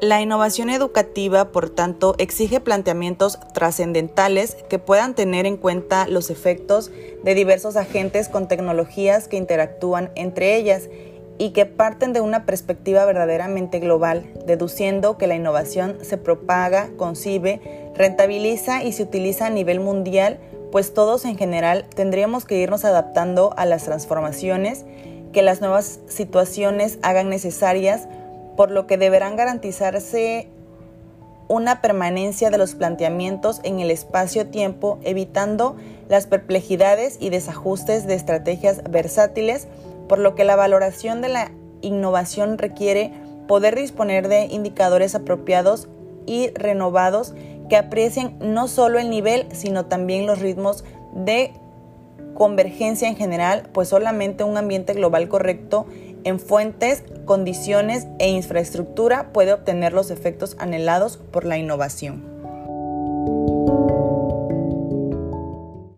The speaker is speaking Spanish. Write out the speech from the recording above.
La innovación educativa, por tanto, exige planteamientos trascendentales que puedan tener en cuenta los efectos de diversos agentes con tecnologías que interactúan entre ellas y que parten de una perspectiva verdaderamente global, deduciendo que la innovación se propaga, concibe, rentabiliza y se utiliza a nivel mundial, pues todos en general tendríamos que irnos adaptando a las transformaciones que las nuevas situaciones hagan necesarias por lo que deberán garantizarse una permanencia de los planteamientos en el espacio-tiempo, evitando las perplejidades y desajustes de estrategias versátiles, por lo que la valoración de la innovación requiere poder disponer de indicadores apropiados y renovados que aprecien no solo el nivel, sino también los ritmos de convergencia en general, pues solamente un ambiente global correcto en fuentes, condiciones e infraestructura puede obtener los efectos anhelados por la innovación.